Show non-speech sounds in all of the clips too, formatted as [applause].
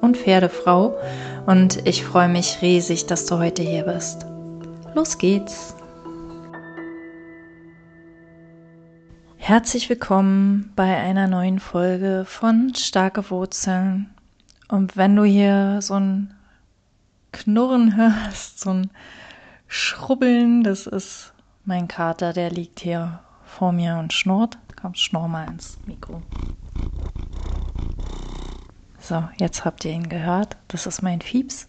und Pferdefrau und ich freue mich riesig, dass du heute hier bist. Los geht's! Herzlich willkommen bei einer neuen Folge von Starke Wurzeln. Und wenn du hier so ein Knurren hörst, so ein Schrubbeln, das ist mein Kater, der liegt hier vor mir und schnurrt. Komm, schnurr mal ins Mikro. So, jetzt habt ihr ihn gehört. Das ist mein Fieps.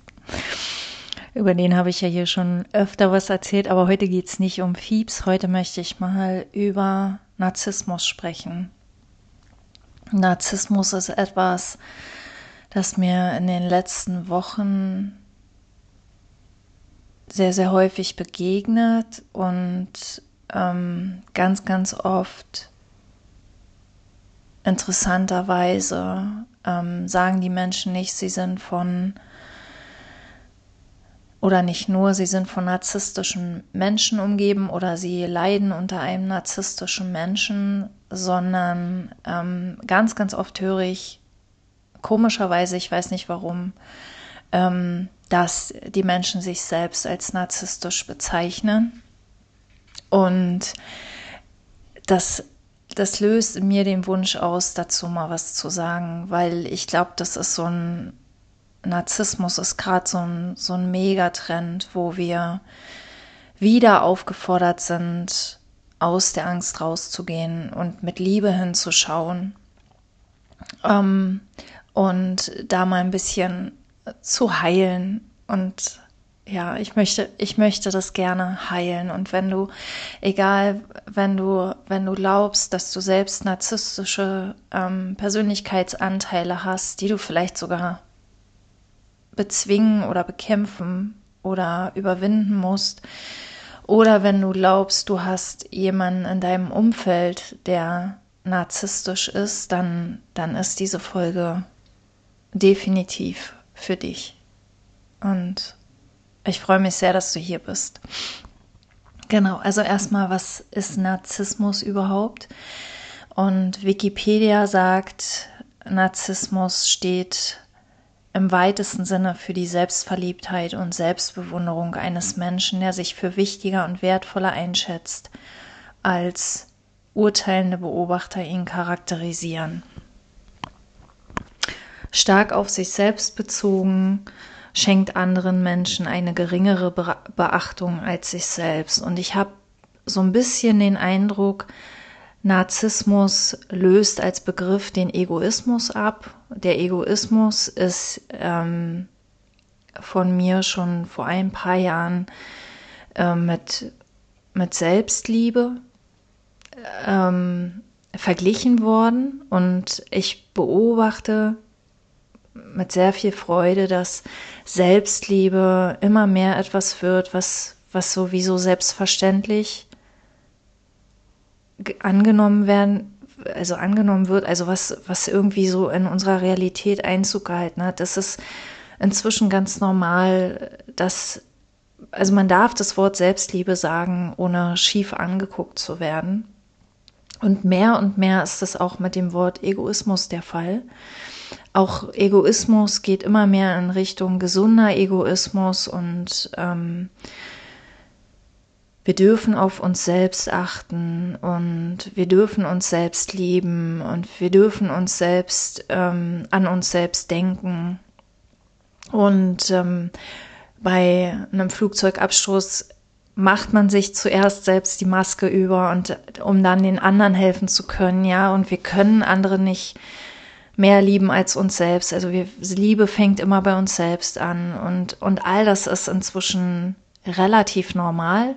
Über den habe ich ja hier schon öfter was erzählt, aber heute geht es nicht um Fieps. Heute möchte ich mal über Narzissmus sprechen. Narzissmus ist etwas, das mir in den letzten Wochen sehr, sehr häufig begegnet und ähm, ganz, ganz oft interessanterweise ähm, sagen die Menschen nicht, sie sind von oder nicht nur, sie sind von narzisstischen Menschen umgeben oder sie leiden unter einem narzisstischen Menschen, sondern ähm, ganz, ganz oft höre ich, komischerweise, ich weiß nicht warum, ähm, dass die Menschen sich selbst als narzisstisch bezeichnen. Und das das löst in mir den Wunsch aus, dazu mal was zu sagen, weil ich glaube, das ist so ein Narzissmus ist gerade so ein, so ein Megatrend, wo wir wieder aufgefordert sind, aus der Angst rauszugehen und mit Liebe hinzuschauen. Ähm, und da mal ein bisschen zu heilen und ja, ich möchte, ich möchte das gerne heilen. Und wenn du, egal, wenn du, wenn du glaubst, dass du selbst narzisstische ähm, Persönlichkeitsanteile hast, die du vielleicht sogar bezwingen oder bekämpfen oder überwinden musst, oder wenn du glaubst, du hast jemanden in deinem Umfeld, der narzisstisch ist, dann, dann ist diese Folge definitiv für dich. Und ich freue mich sehr, dass du hier bist. Genau, also erstmal, was ist Narzissmus überhaupt? Und Wikipedia sagt, Narzissmus steht im weitesten Sinne für die Selbstverliebtheit und Selbstbewunderung eines Menschen, der sich für wichtiger und wertvoller einschätzt, als urteilende Beobachter ihn charakterisieren. Stark auf sich selbst bezogen, schenkt anderen Menschen eine geringere Beachtung als sich selbst. Und ich habe so ein bisschen den Eindruck, Narzissmus löst als Begriff den Egoismus ab. Der Egoismus ist ähm, von mir schon vor ein paar Jahren äh, mit, mit Selbstliebe ähm, verglichen worden und ich beobachte mit sehr viel Freude, dass Selbstliebe immer mehr etwas wird, was, was sowieso selbstverständlich angenommen werden, also angenommen wird, also was, was irgendwie so in unserer Realität Einzug gehalten hat. Das ist inzwischen ganz normal, dass, also man darf das Wort Selbstliebe sagen, ohne schief angeguckt zu werden. Und mehr und mehr ist das auch mit dem Wort Egoismus der Fall. Auch Egoismus geht immer mehr in Richtung gesunder Egoismus und ähm, wir dürfen auf uns selbst achten und wir dürfen uns selbst lieben und wir dürfen uns selbst ähm, an uns selbst denken. Und ähm, bei einem Flugzeugabstoß macht man sich zuerst selbst die Maske über und um dann den anderen helfen zu können, ja, und wir können andere nicht mehr lieben als uns selbst. Also wir, Liebe fängt immer bei uns selbst an und, und all das ist inzwischen relativ normal.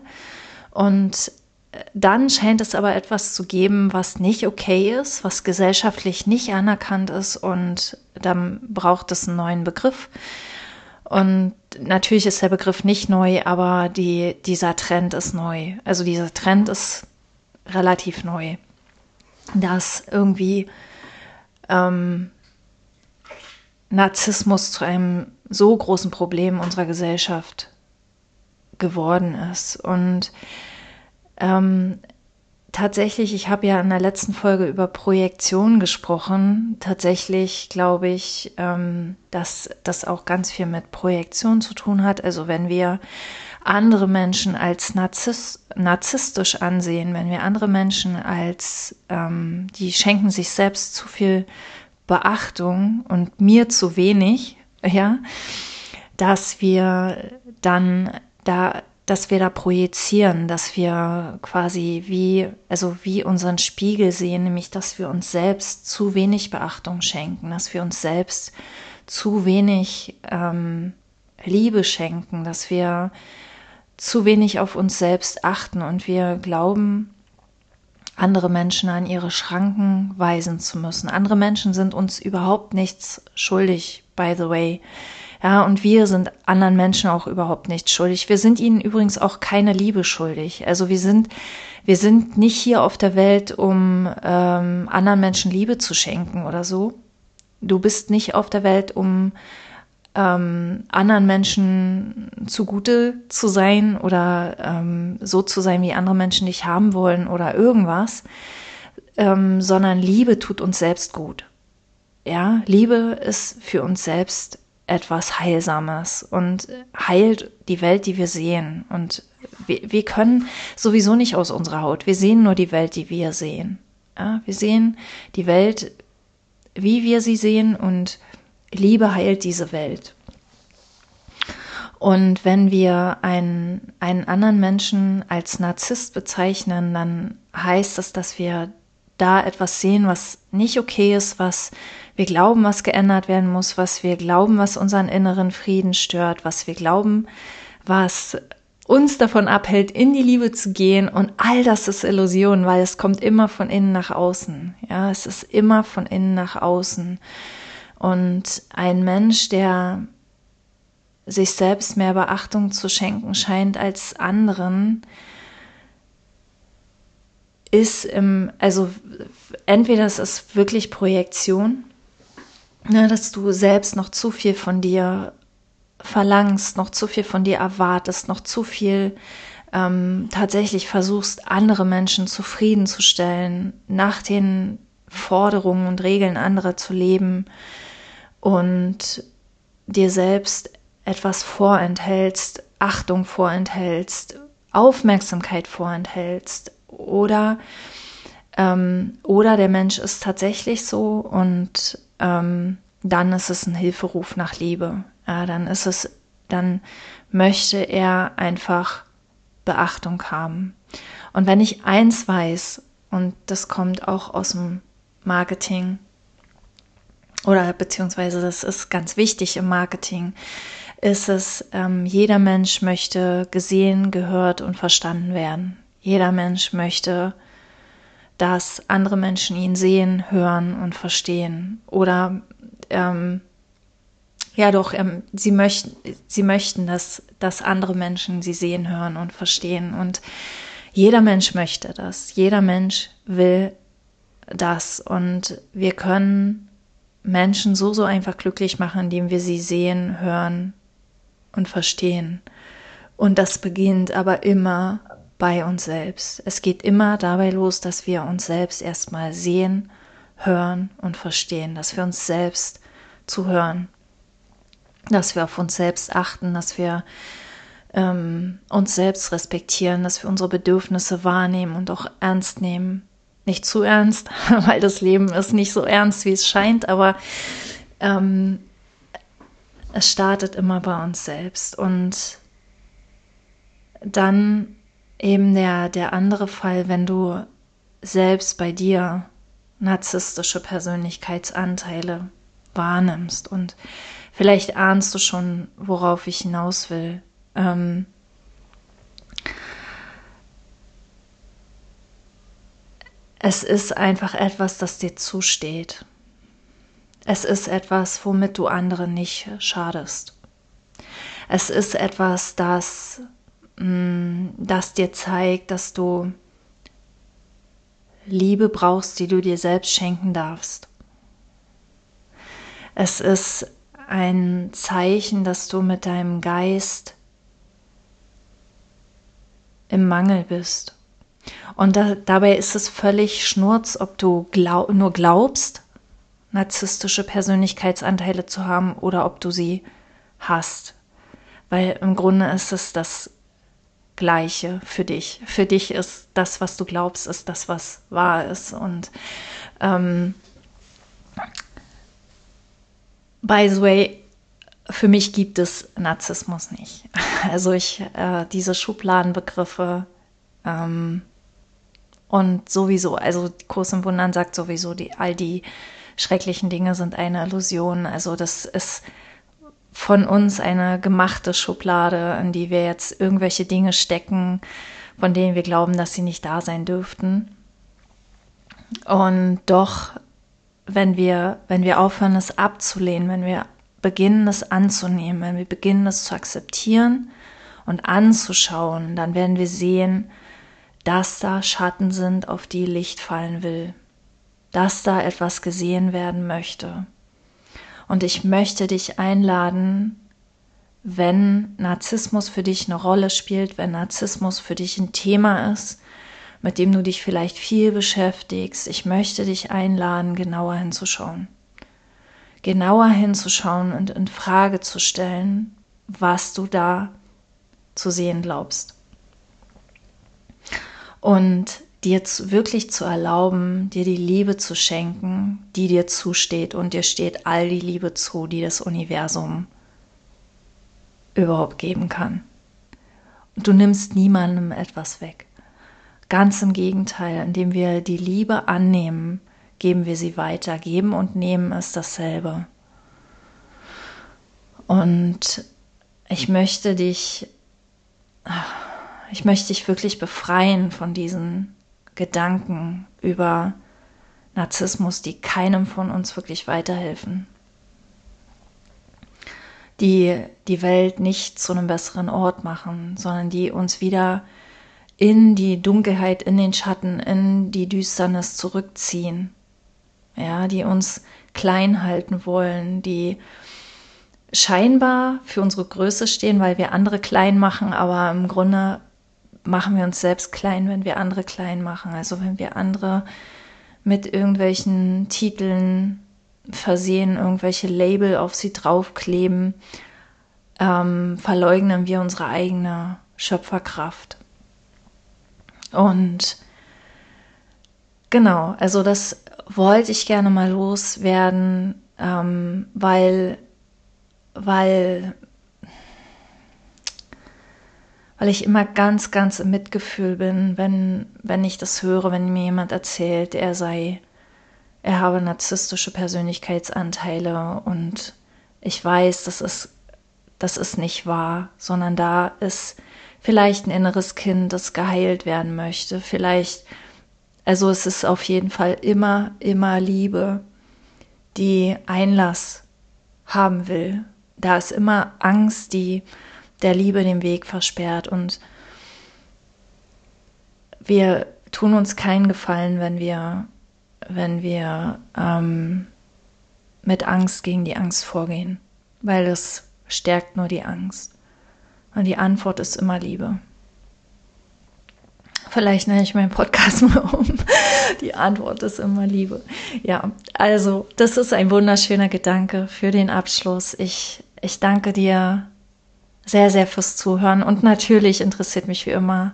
Und dann scheint es aber etwas zu geben, was nicht okay ist, was gesellschaftlich nicht anerkannt ist und dann braucht es einen neuen Begriff. Und natürlich ist der Begriff nicht neu, aber die, dieser Trend ist neu. Also dieser Trend ist relativ neu, dass irgendwie ähm, Narzissmus zu einem so großen Problem unserer Gesellschaft geworden ist. Und ähm, tatsächlich, ich habe ja in der letzten Folge über Projektion gesprochen. Tatsächlich glaube ich, ähm, dass das auch ganz viel mit Projektion zu tun hat. Also wenn wir andere Menschen als Narzis narzisstisch ansehen, wenn wir andere Menschen als, ähm, die schenken sich selbst zu viel Beachtung und mir zu wenig, [laughs] ja, dass wir dann da dass wir da projizieren, dass wir quasi wie, also wie unseren Spiegel sehen, nämlich dass wir uns selbst zu wenig Beachtung schenken, dass wir uns selbst zu wenig ähm, Liebe schenken, dass wir zu wenig auf uns selbst achten und wir glauben, andere Menschen an ihre Schranken weisen zu müssen. Andere Menschen sind uns überhaupt nichts schuldig, by the way. Ja, und wir sind anderen Menschen auch überhaupt nicht schuldig. Wir sind ihnen übrigens auch keine Liebe schuldig. Also wir sind, wir sind nicht hier auf der Welt, um ähm, anderen Menschen Liebe zu schenken oder so. Du bist nicht auf der Welt, um ähm, anderen Menschen zugute zu sein oder ähm, so zu sein, wie andere Menschen dich haben wollen oder irgendwas, ähm, sondern Liebe tut uns selbst gut. Ja, Liebe ist für uns selbst etwas Heilsames und heilt die Welt, die wir sehen. Und wir, wir können sowieso nicht aus unserer Haut. Wir sehen nur die Welt, die wir sehen. Ja, wir sehen die Welt, wie wir sie sehen und Liebe heilt diese Welt. Und wenn wir einen, einen anderen Menschen als Narzisst bezeichnen, dann heißt das, dass wir da etwas sehen, was nicht okay ist, was wir glauben, was geändert werden muss, was wir glauben, was unseren inneren Frieden stört, was wir glauben, was uns davon abhält, in die Liebe zu gehen. Und all das ist Illusion, weil es kommt immer von innen nach außen. Ja, es ist immer von innen nach außen. Und ein Mensch, der sich selbst mehr Beachtung zu schenken scheint als anderen, ist im, also entweder es ist wirklich Projektion ne, dass du selbst noch zu viel von dir verlangst, noch zu viel von dir erwartest, noch zu viel ähm, tatsächlich versuchst, andere Menschen zufriedenzustellen, nach den Forderungen und Regeln anderer zu leben und dir selbst etwas vorenthältst, Achtung vorenthältst, Aufmerksamkeit vorenthältst oder ähm, oder der Mensch ist tatsächlich so und ähm, dann ist es ein Hilferuf nach Liebe. Ja, dann ist es, dann möchte er einfach Beachtung haben. Und wenn ich eins weiß, und das kommt auch aus dem Marketing, oder beziehungsweise das ist ganz wichtig im Marketing, ist es, ähm, jeder Mensch möchte gesehen, gehört und verstanden werden. Jeder Mensch möchte dass andere Menschen ihn sehen, hören und verstehen. Oder ähm, ja doch, ähm, sie möchten, sie möchten, dass, dass andere Menschen sie sehen, hören und verstehen. Und jeder Mensch möchte das. Jeder Mensch will das. Und wir können Menschen so, so einfach glücklich machen, indem wir sie sehen, hören und verstehen. Und das beginnt aber immer bei uns selbst. Es geht immer dabei los, dass wir uns selbst erstmal sehen, hören und verstehen, dass wir uns selbst zuhören, dass wir auf uns selbst achten, dass wir ähm, uns selbst respektieren, dass wir unsere Bedürfnisse wahrnehmen und auch ernst nehmen. Nicht zu ernst, [laughs] weil das Leben ist nicht so ernst, wie es scheint, aber ähm, es startet immer bei uns selbst und dann eben der, der andere Fall, wenn du selbst bei dir narzisstische Persönlichkeitsanteile wahrnimmst und vielleicht ahnst du schon, worauf ich hinaus will. Ähm, es ist einfach etwas, das dir zusteht. Es ist etwas, womit du anderen nicht schadest. Es ist etwas, das, mm, das dir zeigt, dass du Liebe brauchst, die du dir selbst schenken darfst. Es ist ein Zeichen, dass du mit deinem Geist im Mangel bist. Und da, dabei ist es völlig schnurz, ob du glaub, nur glaubst, narzisstische Persönlichkeitsanteile zu haben oder ob du sie hast. Weil im Grunde ist es das Gleiche für dich. Für dich ist das, was du glaubst, ist das, was wahr ist. Und ähm, by the way, für mich gibt es Narzissmus nicht. [laughs] Also ich, äh, diese Schubladenbegriffe ähm, und sowieso, also Kurs im Wundern sagt sowieso, die, all die schrecklichen Dinge sind eine Illusion. Also das ist von uns eine gemachte Schublade, in die wir jetzt irgendwelche Dinge stecken, von denen wir glauben, dass sie nicht da sein dürften. Und doch, wenn wir, wenn wir aufhören, es abzulehnen, wenn wir beginnen, es anzunehmen, wenn wir beginnen, es zu akzeptieren und anzuschauen, dann werden wir sehen, dass da Schatten sind, auf die Licht fallen will, dass da etwas gesehen werden möchte. Und ich möchte dich einladen, wenn Narzissmus für dich eine Rolle spielt, wenn Narzissmus für dich ein Thema ist, mit dem du dich vielleicht viel beschäftigst, ich möchte dich einladen, genauer hinzuschauen. Genauer hinzuschauen und in Frage zu stellen, was du da zu sehen glaubst. Und dir wirklich zu erlauben, dir die Liebe zu schenken, die dir zusteht und dir steht all die Liebe zu, die das Universum überhaupt geben kann. Und du nimmst niemandem etwas weg. Ganz im Gegenteil, indem wir die Liebe annehmen, geben wir sie weiter. Geben und nehmen ist dasselbe. Und ich möchte dich, ich möchte dich wirklich befreien von diesen Gedanken über Narzissmus, die keinem von uns wirklich weiterhelfen. Die die Welt nicht zu einem besseren Ort machen, sondern die uns wieder in die Dunkelheit, in den Schatten, in die Düsternis zurückziehen. Ja, die uns klein halten wollen, die scheinbar für unsere Größe stehen, weil wir andere klein machen, aber im Grunde machen wir uns selbst klein, wenn wir andere klein machen. Also wenn wir andere mit irgendwelchen Titeln versehen, irgendwelche Label auf sie draufkleben, ähm, verleugnen wir unsere eigene Schöpferkraft. Und genau, also das wollte ich gerne mal loswerden, ähm, weil, weil weil ich immer ganz, ganz im Mitgefühl bin, wenn, wenn ich das höre, wenn mir jemand erzählt, er sei, er habe narzisstische Persönlichkeitsanteile und ich weiß, das ist, das ist nicht wahr, sondern da ist vielleicht ein inneres Kind, das geheilt werden möchte, vielleicht, also es ist auf jeden Fall immer, immer Liebe, die Einlass haben will. Da ist immer Angst, die der Liebe den Weg versperrt. Und wir tun uns keinen Gefallen, wenn wir, wenn wir ähm, mit Angst gegen die Angst vorgehen, weil es stärkt nur die Angst. Und die Antwort ist immer Liebe. Vielleicht nenne ich meinen Podcast [laughs] mal um. Die Antwort ist immer Liebe. Ja, also das ist ein wunderschöner Gedanke für den Abschluss. Ich, ich danke dir sehr, sehr fürs Zuhören. Und natürlich interessiert mich wie immer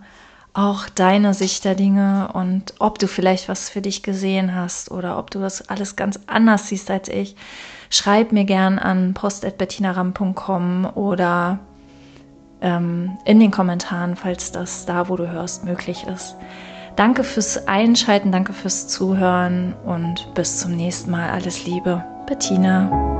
auch deine Sicht der Dinge und ob du vielleicht was für dich gesehen hast oder ob du das alles ganz anders siehst als ich. Schreib mir gern an post.bettinaram.com oder ähm, in den Kommentaren, falls das da, wo du hörst, möglich ist. Danke fürs Einschalten, danke fürs Zuhören und bis zum nächsten Mal. Alles Liebe, Bettina.